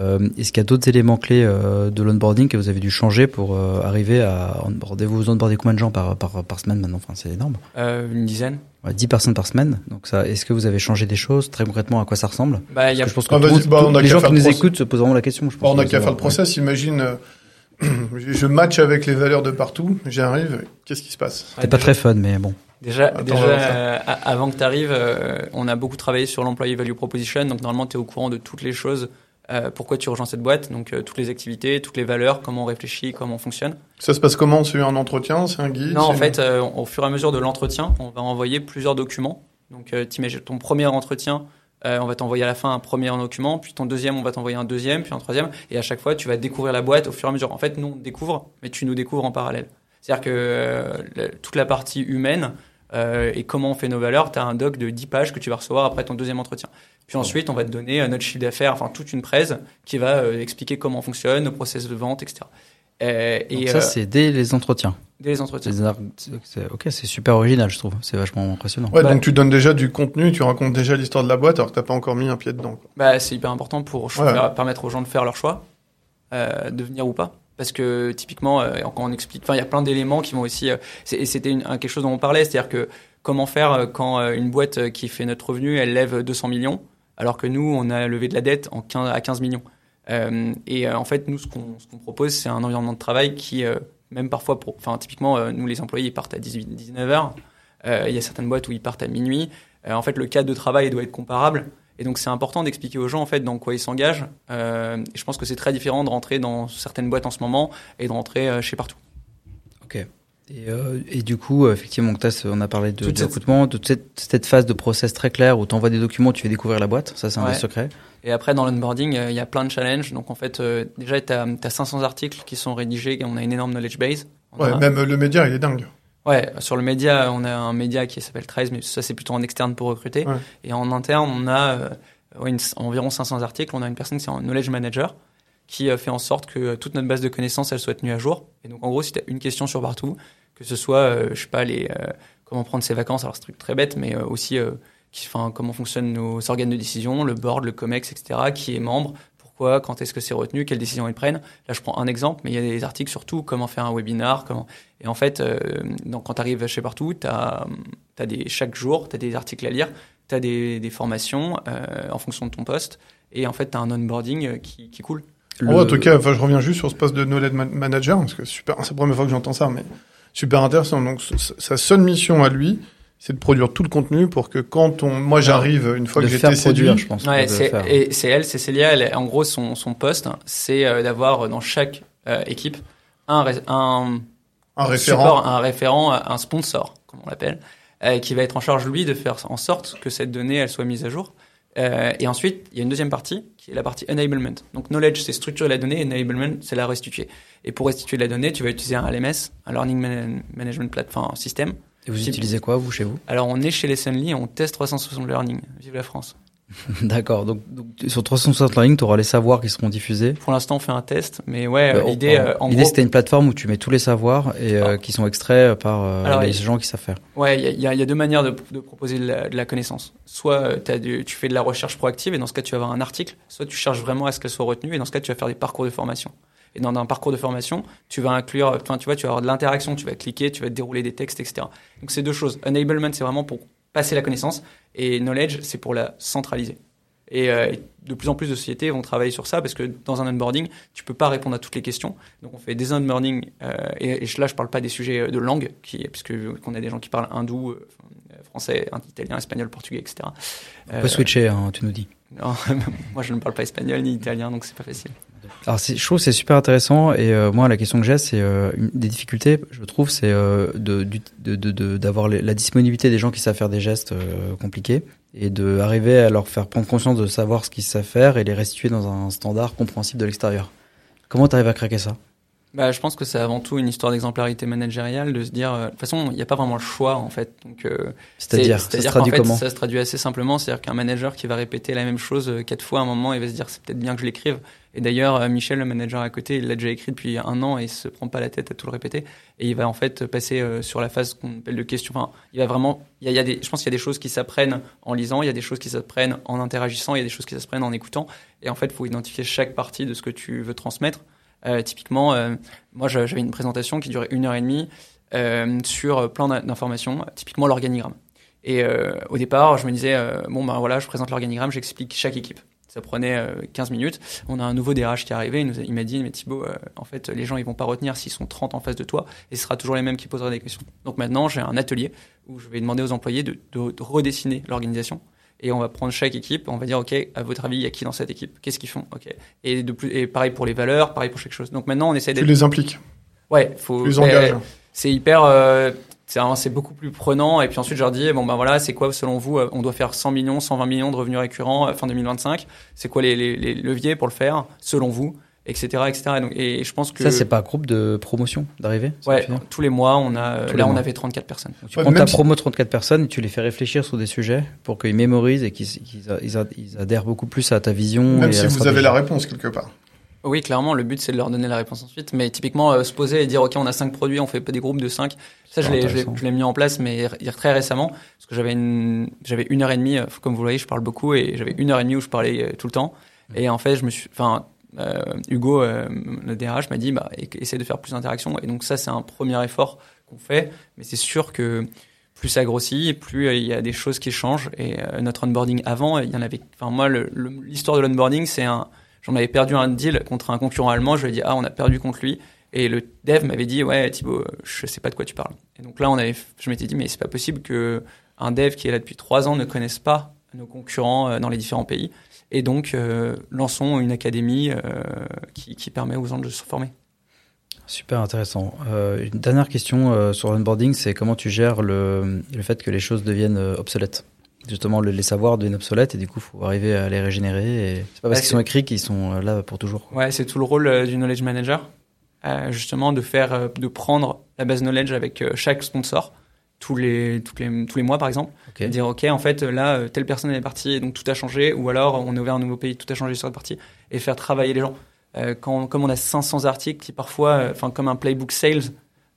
Euh, Est-ce qu'il y a d'autres éléments clés euh, de l'onboarding que vous avez dû changer pour euh, arriver à onboarder Vous onboardez combien de gens par, par, par semaine maintenant? Enfin, c'est énorme. Euh, une dizaine. Ouais, 10 personnes par semaine. Donc ça, est-ce que vous avez changé des choses Très concrètement, à quoi ça ressemble? Bah, il y a Parce que Je pense que Ah, tout bah, les gens qui nous process. écoutent se posent vraiment la question. Je pense Bon, on a que qu'à faire le process. Imagine, euh, je match avec les valeurs de partout, j'arrive, qu'est-ce qui se passe? C'était pas très fun, mais bon. Déjà, Attends, déjà euh, avant que tu arrives, on a beaucoup travaillé sur l'employee value proposition. Donc, normalement, tu es au courant de toutes les choses. Euh, pourquoi tu rejoins cette boîte? Donc, euh, toutes les activités, toutes les valeurs, comment on réfléchit, comment on fonctionne. Ça se passe comment? C'est un entretien C'est un guide Non, en fait, euh, au fur et à mesure de l'entretien, on va envoyer plusieurs documents. Donc, t'imagines ton premier entretien, on va t'envoyer à la fin un premier document, puis ton deuxième, on va t'envoyer un deuxième, puis un troisième, et à chaque fois, tu vas découvrir la boîte au fur et à mesure. En fait, nous, on découvre, mais tu nous découvres en parallèle. C'est-à-dire que toute la partie humaine euh, et comment on fait nos valeurs, tu as un doc de 10 pages que tu vas recevoir après ton deuxième entretien. Puis ensuite, on va te donner euh, notre chiffre d'affaires, enfin toute une presse qui va euh, expliquer comment on fonctionne, nos process de vente, etc. Euh, Donc ça, euh, c'est dès les entretiens. dès les entretiens. C'est- c'est- Ok, c'est super original, je trouve. C'est vachement impressionnant. Ouais, Bah- donc tu donnes déjà du contenu, tu racontes déjà l'histoire de la boîte alors que t'as pas encore mis un pied dedans. quoi. Bah, c'est hyper important pour Ouais. permettre aux gens de faire leur choix, euh, de venir ou pas. Parce que typiquement, euh, quand on explique, enfin, il y a plein d'éléments qui vont aussi. euh, c'était quelque chose dont on parlait, c'est-à-dire que comment faire euh, quand euh, une boîte euh, qui fait notre revenu, elle lève 200 millions, alors que nous, on a levé de la dette en 15, à 15 millions. Euh, et euh, en fait, nous, ce qu'on propose, c'est un environnement de travail qui, euh, même parfois, enfin, typiquement, euh, nous, les employés, ils partent à 18, 19 heures. Euh, Il y a certaines boîtes où ils partent à minuit. Euh, en fait, le cadre de travail doit être comparable. Et donc, c'est important d'expliquer aux gens, en fait, dans quoi ils s'engagent. Euh, et je pense que c'est très différent de rentrer dans certaines boîtes en ce moment et de rentrer euh, chez partout. Ok. Et, euh, et du coup, effectivement, on a parlé de, de cette- recrutement, de cette, cette phase de process très claire où tu envoies des documents, tu fais découvrir la boîte. Ça, c'est un Ouais. des secrets. Et après, dans l'onboarding, euh, il y a plein de challenges. Donc, en fait, euh, déjà, tu as, 500 articles qui sont rédigés et on a une énorme knowledge base. On Ouais, a- même le média, il est dingue. Ouais, sur le média, on a un média qui s'appelle 13, mais ça, c'est plutôt en externe pour recruter. Ouais. Et en interne, on a euh, une- environ 500 articles. On a une personne qui est un knowledge manager qui euh, fait en sorte que euh, toute notre base de connaissances, elle soit tenue à jour. Et donc, en gros, si tu as une question sur partout, que ce soit, euh, je sais pas, les, comment prendre ses vacances, alors c'est un truc très bête, mais aussi qui, comment fonctionnent nos organes de décision, le board, le COMEX, etc., qui est membre, pourquoi, quand est-ce que c'est retenu, quelles décisions ils prennent. Là, je prends un exemple, mais il y a des articles sur tout, comment faire un webinar, comment... Et en fait, euh, donc, quand tu arrives chez Partout, tu as, des, chaque jour, tu as des articles à lire, tu as des, des formations euh, en fonction de ton poste, et en fait, tu as un onboarding euh, qui, qui coule. En vrai, En tout cas, enfin, je reviens juste sur ce poste de knowledge man- manager parce que super, c'est la première fois que j'entends ça, mais super intéressant. Donc, sa seule mission à lui, c'est de produire tout le contenu pour que quand on, moi, j'arrive une fois de que j'ai faire été produire, séduit, je pense. Ouais, c'est, et c'est elle, c'est Célia. Elle, est- en gros, son, son poste, hein, c'est euh, d'avoir dans chaque euh, équipe un, un, un référent. support, un référent, un sponsor, comme on l'appelle, euh, qui va être en charge, lui, de faire en sorte que cette donnée, elle soit mise à jour. Euh, et ensuite, il y a une deuxième partie, qui est la partie enablement. Donc, knowledge, c'est structurer la donnée, enablement, c'est la restituer. Et pour restituer la donnée, tu vas utiliser un LMS, un Learning Man- Management Platform un système. Et vous utilisez quoi, vous, chez vous? Alors, on est chez les Sunly et on teste 360 Learning. Vive la France. D'accord. Donc, donc, sur 360 Learning, tu auras les savoirs qui seront diffusés. Pour l'instant, on fait un test, mais ouais, Euh, l'idée, euh, en l'idée, c'était une plateforme où tu mets tous les savoirs et euh, Ah. qui sont extraits par euh, Alors, les gens qui savent faire. Ouais, il y a, y y deux manières de, de proposer de la, de la connaissance. Soit du- tu fais de la recherche proactive et dans ce cas tu vas avoir un article, soit tu cherches vraiment à ce qu'elle soit retenue et dans ce cas tu vas faire des parcours de formation. Et dans un parcours de formation, tu vas inclure, enfin tu vois, tu vas avoir de l'interaction, tu vas cliquer, tu vas dérouler des textes, etc. Donc c'est deux choses. Enablement c'est vraiment pour passer la connaissance et knowledge c'est pour la centraliser. Et, euh, et de plus en plus de sociétés vont travailler sur ça parce que dans un onboarding, tu peux pas répondre à toutes les questions. Donc on fait des onboarding euh, et, et là je parle pas des sujets euh, de langue, qui, puisque qu'on a des gens qui parlent hindou, euh, français, italien, espagnol, portugais, etc. On peut switcher, hein, tu nous dis. moi je ne parle pas espagnol ni italien, donc c'est pas facile. Alors, je trouve c'est super intéressant et euh, moi, la question que j'ai, c'est euh, des difficultés, je trouve, c'est euh, d'avoir la disponibilité des gens qui savent faire des gestes euh, compliqués et de arriver à leur faire prendre conscience de savoir ce qu'ils savent faire et les restituer dans un standard compréhensible de l'extérieur. Comment tu arrives à craquer ça? Bah, je pense que c'est avant tout une histoire d'exemplarité managériale, de se dire, euh, de toute façon, il n'y a pas vraiment le choix en fait. Donc, euh, c'est-à-dire, ça se traduit fait, comment Ça se traduit assez simplement, c'est-à-dire qu'un manager qui va répéter la même chose euh, quatre fois à un moment, il va se dire, c'est peut-être bien que je l'écrive. Et d'ailleurs, Michel, le manager à côté, il l'a déjà écrit depuis un an et il se prend pas la tête à tout le répéter. Et il va en fait passer sur la phase qu'on appelle de questions. Enfin, il va vraiment, il y a, il y a des, je pense qu'il y a des choses qui s'apprennent en lisant, il y a des choses qui s'apprennent en interagissant, il y a des choses qui s'apprennent en écoutant. Et en fait, il faut identifier chaque partie de ce que tu veux transmettre euh, typiquement, euh, moi j'avais une présentation qui durait une heure et demie euh, sur plein d'informations, typiquement l'organigramme. Et au départ, je me disais, bon ben voilà, je présente l'organigramme, j'explique chaque équipe. Ça prenait 15 minutes. On a un nouveau DRH qui est arrivé. Il, m'a dit, mais Thibaut, en fait, les gens, ils vont pas retenir s'ils sont 30 en face de toi. Et ce sera toujours les mêmes qui poseraient des questions. Donc maintenant, j'ai un atelier où je vais demander aux employés de redessiner l'organisation et on va prendre chaque équipe, on va dire ok, à votre avis, il y a qui dans cette équipe? Qu'est-ce qu'ils font? Ok. Et de plus, et pareil pour les valeurs, pareil pour chaque chose. Donc maintenant, on essaie d'être. Tu les impliques. Ouais, faut. les engages. C'est hyper. Euh, c'est beaucoup plus prenant. Et puis ensuite, je leur dis bon ben voilà, c'est quoi selon vous euh, On doit faire 100 millions, 120 millions de revenus récurrents euh, fin 2025. C'est quoi les, les, les leviers pour le faire selon vous? Etc etc et, donc, et je pense que ça c'est pas un groupe de promotion d'arrivée ouais tous les mois on a là on avait 34 personnes tu prends ta promo 34 personnes et tu les fais réfléchir sur des sujets pour qu'ils mémorisent et qu'ils ils, adhèrent beaucoup plus à ta vision même si vous avez la réponse quelque part oui, clairement, le but c'est de leur donner la réponse ensuite. Mais typiquement, euh, se poser et dire, OK, on a cinq produits, on fait des groupes de cinq. Ça, je l'ai mis en place, mais très récemment, parce que j'avais une, j'avais une heure et demie, euh, comme vous le voyez, je parle beaucoup, et j'avais une heure et demie où je parlais euh, tout le temps. Et en fait, je me suis, enfin, Hugo, euh, le DRH, m'a dit bah, essaie de faire plus d'interactions. Et donc ça, c'est un premier effort qu'on fait. Mais c'est sûr que plus ça grossit, plus euh, il y a des choses qui changent. Et notre onboarding avant, il y en avait. Enfin moi, l'histoire de l'onboarding, c'est un. J'en avais perdu un deal contre un concurrent allemand. Je lui ai dit ah on a perdu contre lui. Et le dev m'avait dit ouais Thibaut, je sais pas de quoi tu parles. Et donc là on avait, je m'étais dit mais c'est pas possible que un dev qui est là depuis trois ans ne connaisse pas nos concurrents dans les différents pays. Et donc, euh, lançons une académie euh, qui, qui, permet aux gens de se former. Super intéressant. Euh, une dernière question sur l'onboarding, c'est comment tu gères le, le, fait que les choses deviennent obsolètes? Justement, les savoirs deviennent obsolètes et du coup, il faut arriver à les régénérer. Et... C'est pas parce qu'ils sont écrits qu'ils sont là pour toujours. Ouais, c'est tout le rôle du knowledge manager, justement de faire, de prendre la base knowledge avec chaque sponsor tous les, tous les, tous les mois, par exemple. Dire, OK, en fait, là, euh, telle personne est partie, donc tout a changé, ou alors on est ouvert un nouveau pays, tout a changé sur cette partie, et faire travailler les gens. Euh, quand, comme on a 500 articles qui parfois, euh, enfin, comme un playbook sales,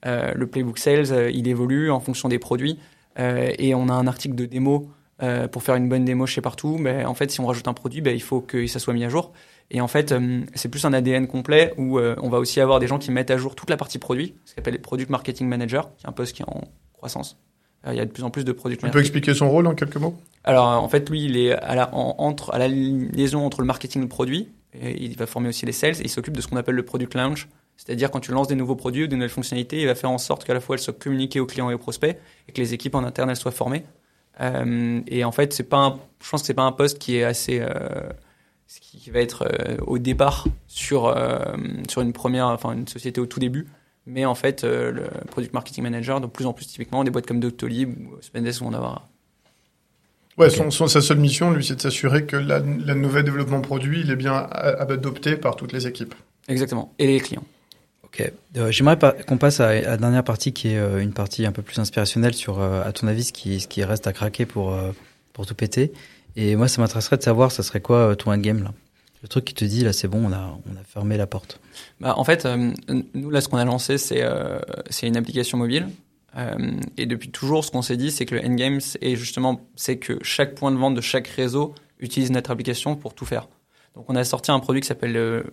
le playbook sales, il évolue en fonction des produits, et on a un article de démo pour faire une bonne démo chez partout, mais en fait, si on rajoute un produit, ben, il faut que ça soit mis à jour. Et en fait, c'est plus un ADN complet où on va aussi avoir des gens qui mettent à jour toute la partie produit, ce qu'on appelle les Product Marketing Manager, qui est un poste qui est en croissance. Euh, il y a de plus en plus de produits. Tu peux expliquer son rôle en quelques mots? Alors en fait, lui, il est à la, entre, à la liaison entre le marketing et le produit. Et il va former aussi les sales et il s'occupe de ce qu'on appelle le product launch. C'est-à-dire quand tu lances des nouveaux produits ou de nouvelles fonctionnalités, il va faire en sorte qu'à la fois elles soient communiquées aux clients et aux prospects et que les équipes en interne elles soient formées. Euh, et en fait, c'est pas je pense que c'est pas un poste qui est assez euh, qui va être au départ sur sur une première enfin une société au tout début mais en fait, euh, le product marketing manager, de plus en plus typiquement, des boîtes comme Doctolib ou Spendesk vont en avoir. Ouais, son, sa seule mission, lui, c'est de s'assurer que la, la nouvel développement produit, il est bien adopté par toutes les équipes. Exactement, et les clients. Ok, euh, j'aimerais qu'on passe à, la dernière partie qui est euh, une partie un peu plus inspirationnelle sur, à ton avis, ce qui, ce qui reste à craquer pour, pour tout péter. Et moi, ça m'intéresserait de savoir, ça serait quoi ton endgame là? Le truc qui te dit là c'est bon on a on a fermé la porte. Bah, en fait euh, nous là ce qu'on a lancé c'est euh, c'est une application mobile. Euh, et depuis toujours ce qu'on s'est dit c'est que le endgame est justement c'est que chaque point de vente de chaque réseau utilise notre application pour tout faire. Donc on a sorti un produit qui s'appelle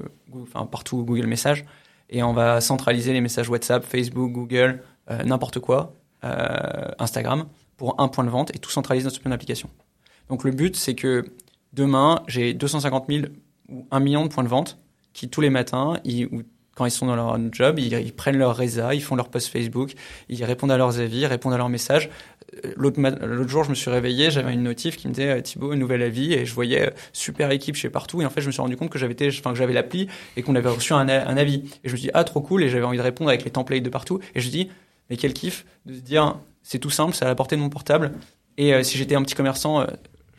enfin partout Google Messages et on va centraliser les messages WhatsApp Facebook Google n'importe quoi Instagram pour un point de vente et tout centraliser dans application. Donc le but c'est que demain j'ai 250 000 ou un million de points de vente qui tous les matins, ils, quand ils sont dans leur job, ils, prennent leur résa, ils font leur post Facebook, ils répondent à leurs avis, répondent à leurs messages. Euh, l'autre jour, je me suis réveillé, j'avais une notif qui me disait Thibaut, un nouvel avis, et je voyais euh, super équipe chez partout. Et en fait, je me suis rendu compte que j'avais, enfin, que j'avais l'appli et qu'on avait reçu un, avis. Et je me suis dit ah trop cool, et j'avais envie de répondre avec les templates de partout. Et je me dis mais quel kiff de se dire c'est tout simple, c'est à la portée de mon portable. Et euh, si j'étais un petit commerçant,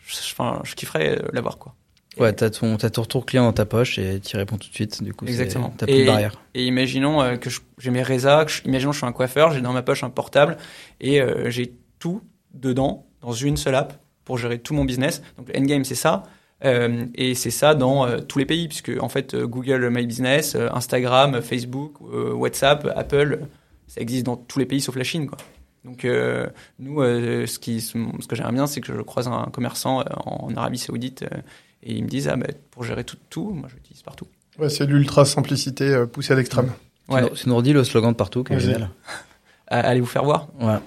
je kifferais l'avoir quoi. Ouais, t'as ton, t'as ton retour client dans ta poche et tu réponds tout de suite. Du coup, Exactement. T'as plus de Et- barrière. Et imaginons euh, que j'ai mes résas, que je- imaginons que je suis un coiffeur, j'ai dans ma poche un portable et euh, j'ai tout dedans dans une seule app pour gérer tout mon business. Donc le endgame c'est ça. Euh, et c'est ça dans tous les pays, puisque en fait Google My Business, Instagram, Facebook, WhatsApp, Apple, ça existe dans tous les pays sauf la Chine. Quoi. Donc euh, nous, euh, ce, qui, ce que j'aimerais bien, c'est que je croise un commerçant euh, en Arabie Saoudite et ils me disent ah bah, pour gérer tout, tout, moi je l'utilise partout. Ouais, c'est l'ultra simplicité euh, poussée à l'extrême. Ouais. Tu nous- Tu nous redis le slogan de partout, qui est génial. Allez vous faire voir. Voilà.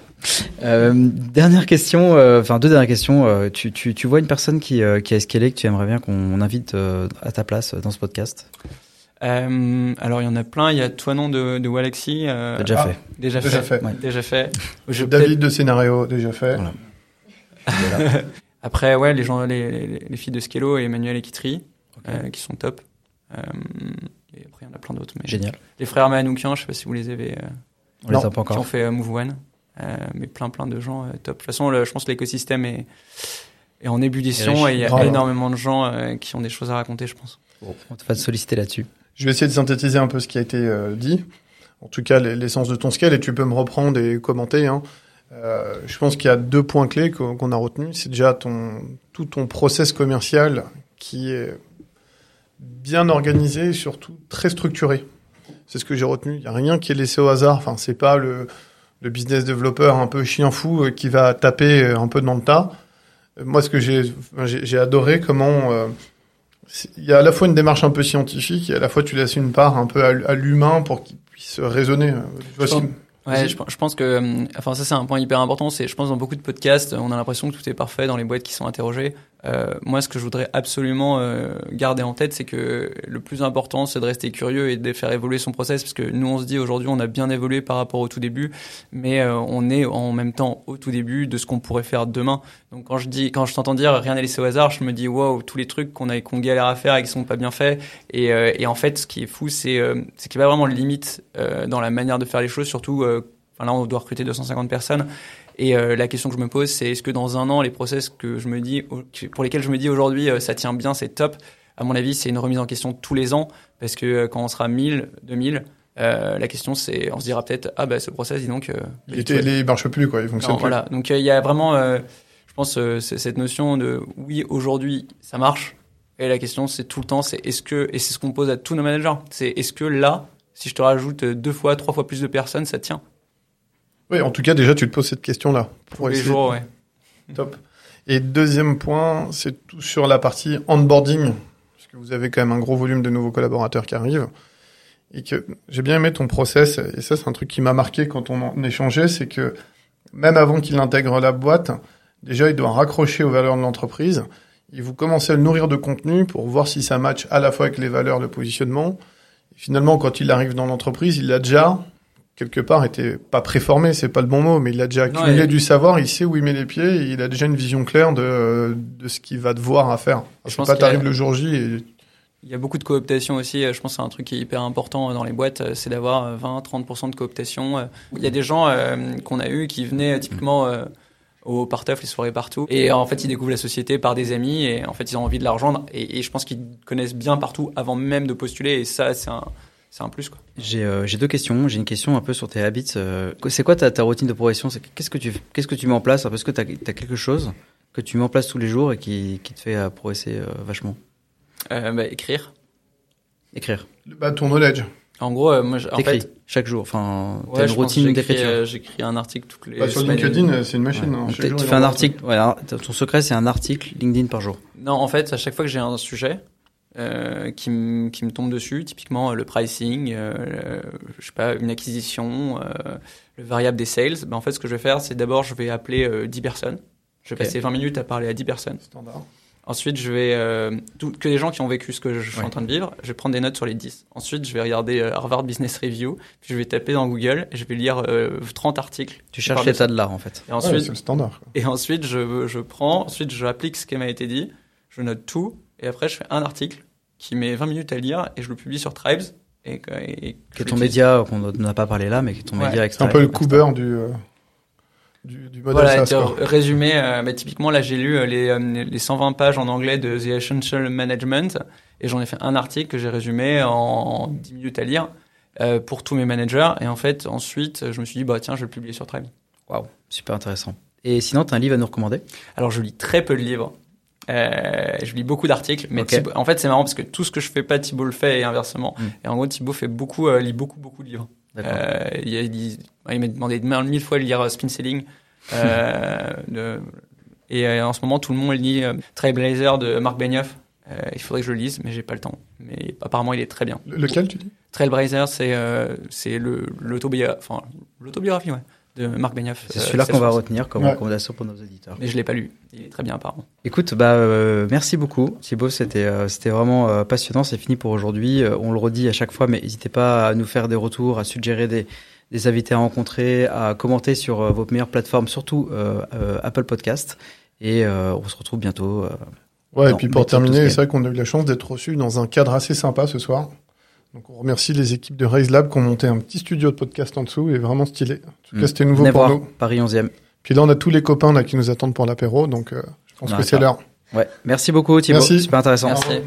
Euh, dernière question, euh, enfin deux dernières questions. Euh, tu, tu, tu vois une personne qui, euh, qui a escalé que tu aimerais bien qu'on invite euh, à ta place euh, dans ce podcast? Euh, alors il y en a plein. Il y a Toinon de, de Walaxy. euh, T'as déjà Ah. fait. déjà, Déjà fait. fait. Ouais. Déjà fait. David de scénario, déjà fait. Voilà. Après ouais, les gens, les, les, les filles de Skello et Emmanuel et Kitri, euh, qui sont top. Euh, et après il y en a plein d'autres. Mais Génial. les frères Manoukian, je sais pas si vous les avez. euh, On Non. les a pas qui ont encore. fait euh, Move One. Euh, mais plein plein de gens euh, top. De toute façon, le- je pense que l'écosystème est, est en ébullition Et il y a énormément de gens euh, qui ont des choses à raconter, je pense. Bon, on va te solliciter là-dessus. Je vais essayer de synthétiser un peu ce qui a été euh, dit. En tout cas, les- l'essence de ton scale, et tu peux me reprendre et commenter. Hein. Euh, je pense qu'il y a deux points clés qu'on a retenus. C'est déjà ton, tout ton process commercial qui est bien organisé et surtout très structuré. C'est ce que j'ai retenu. Il n'y a rien qui est laissé au hasard. Enfin, c'est pas le, le business développeur un peu chien fou euh, qui va taper euh, un peu dans le tas. Moi, ce que j'ai adoré, comment euh, il y a à la fois une démarche un peu scientifique et à la fois tu laisses une part un peu à, l'humain pour qu'il puisse raisonner. Je Ouais, je, pense- je pense que, hum, enfin ça c'est un point hyper important. C'est, je pense dans beaucoup de podcasts, on a l'impression que tout est parfait dans les boîtes qui sont interrogées. Euh, moi, ce que je voudrais absolument euh, garder en tête, c'est que le plus important, c'est de rester curieux et de faire évoluer son process, parce que nous, on se dit aujourd'hui, on a bien évolué par rapport au tout début, mais euh, on est en même temps au tout début de ce qu'on pourrait faire demain. Donc quand je dis, quand je t'entends dire rien n'est laissé au hasard, je me dis waouh, tous les trucs qu'on a, qu'on galère à faire et qui sont pas bien faits. Et, euh, et en fait, ce qui est fou, c'est, euh, c'est qu'il y a pas vraiment de limite euh, dans la manière de faire les choses, surtout. Enfin, là, on doit recruter 250 personnes. Et euh, la question que je me pose, c'est est-ce que dans un an, les process que je me dis, pour lesquels je me dis aujourd'hui, euh, ça tient bien, c'est top. À mon avis, c'est une remise en question tous les ans, parce que euh, quand on sera 1000, 2000, euh, la question c'est, on se dira peut-être, ah bah ce process, dis donc, euh, il, était, il marche plus quoi, il fonctionne non, plus. voilà. Donc euh, il y a vraiment, je pense, cette notion de oui, aujourd'hui, ça marche. Et la question, c'est tout le temps, c'est est-ce que, et c'est ce qu'on pose à tous nos managers, c'est est-ce que là, si je te rajoute deux fois, trois fois plus de personnes, ça tient? Oui, en tout cas déjà tu te poses cette question là pour tous les essayer. jours, ouais. Top. Et deuxième point, c'est tout sur la partie onboarding, parce que vous avez quand même un gros volume de nouveaux collaborateurs qui arrivent. Et que j'ai bien aimé ton process, et ça c'est un truc qui m'a marqué quand on en échangeait, c'est que même avant qu'il intègre la boîte, déjà il doit raccrocher aux valeurs de l'entreprise. Et vous commencez à le nourrir de contenu pour voir si ça match à la fois avec les valeurs de positionnement. Et finalement, quand il arrive dans l'entreprise, il a déjà quelque part été pas préformé, c'est pas le bon mot, mais il a déjà Non, accumulé et- du savoir, il sait où il met les pieds, et il a déjà une vision claire de, de ce qu'il va devoir à faire. Je pense pas y a- t'arrives le jour J et Il y a beaucoup de cooptation aussi. euh, Je pense que c'est un truc qui est hyper important dans les boîtes, euh, c'est d'avoir 20-30% de cooptation. Euh, Il y a des gens euh, qu'on a eu qui venaient euh, typiquement euh, au parteuf, les soirées partout. Et en fait, ils découvrent la société par des amis et en fait, ils ont envie de la rejoindre. Et, et je pense qu'ils connaissent bien partout avant même de postuler. Et ça, c'est un, c'est un plus. Quoi. J'ai euh, j'ai deux questions. J'ai une question un peu sur tes habits. euh, c'est quoi ta, ta routine de progression? C'est Qu'est-ce que tu qu'est-ce que tu mets en place? Est-ce que tu as, quelque chose que tu mets en place tous les jours et qui, qui te fait euh, progresser euh, vachement Euh, bah, écrire. Écrire. bah, ton knowledge. En gros, euh, moi, en fait, chaque jour. Enfin, ouais, t'as une routine d'écriture. euh, J'écris un article toutes les Bah, sur semaines. LinkedIn, c'est une machine. Ouais. hein. Tu fais un article. Voilà, ton secret, c'est un article LinkedIn par jour. Non, en fait, à chaque fois que j'ai un sujet euh, qui, me- qui me tombe dessus, typiquement euh, le pricing, euh, le- je sais pas, une acquisition, euh, le variable des sales, ben, en fait, ce que je vais faire, c'est d'abord, je vais appeler euh, 10 personnes. Je vais passer 20 minutes à parler à 10 personnes. Standard. Ensuite, je vais euh, tout- que des gens qui ont vécu ce que je suis Ouais. en train de vivre. Je vais prendre des notes sur les 10. Ensuite, je vais regarder euh, Harvard Business Review. Puis je vais taper dans Google et je vais lire euh, 30 articles. Tu cherches l'état de l'art, en fait. Et Ouais, ensuite, c'est le standard. quoi. et ensuite, je, je prends, ensuite, je applique ce qui m'a été dit, je note tout, et après, je fais un article qui met 20 minutes à lire, et je le publie sur Tribes. Et, Qui est ton média qu'on n'a pas parlé là, mais qui est ton Ouais. média C'est extra. un peu le Cooper du, euh, du, du modèle Voilà, résumé, euh, bah, typiquement là j'ai lu euh, les, euh, les 120 pages en anglais de The Essential Management et j'en ai fait un article que j'ai résumé en 10 minutes à lire euh, pour tous mes managers et en fait ensuite je me suis dit bah tiens je vais le publier sur Tribe. Waouh, super intéressant. Et sinon, tu as un livre à nous recommander? Alors je lis très peu de livres. Euh, je lis beaucoup d'articles, mais. Thibaut- en fait c'est marrant parce que tout ce que je fais pas, Thibaut le fait et inversement. Mm. Et en gros Thibaut fait beaucoup, euh, lit beaucoup beaucoup de livres. Euh, il, a- il- il m'a demandé de mille fois de lire euh, Spin Selling. Euh, de- et euh, en ce moment, tout le monde lit euh, Trailblazer de Mark Benioff. Euh, il faudrait que je le lise, mais j'ai pas le temps. Mais apparemment, il est très bien. Le- Lequel tu dis? Trailblazer, c'est euh, c'est le l'autobiographie, enfin l'autobiographie, ouais, de Mark Benioff. C'est euh, celui-là qu'on va retenir comme Ouais. recommandation pour nos auditeurs. Mais je l'ai pas lu. Il est très bien apparemment. Écoute, bah euh, merci beaucoup Thibaut, c'était euh, c'était vraiment euh, passionnant, c'est fini pour aujourd'hui. Euh, on le redit à chaque fois, mais n'hésitez pas à nous faire des retours, à suggérer des, des invités à rencontrer, à commenter sur euh, vos meilleures plateformes, surtout euh, euh, Apple Podcast. Et euh, on se retrouve bientôt. euh, Ouais, Non, et puis pour terminer, ce c'est vrai qu'on a eu la chance d'être reçus dans un cadre assez sympa ce soir. Donc on remercie les équipes de Raise Lab qui ont monté un petit studio de podcast en dessous et vraiment stylé. En tout Mm. cas, c'était nouveau venez pour voir, nous. Paris 11e. Puis là, on a tous les copains là qui nous attendent pour l'apéro, donc euh, je pense On que c'est l'heure. Ouais, merci beaucoup Thibaut, Merci. super intéressant. Merci.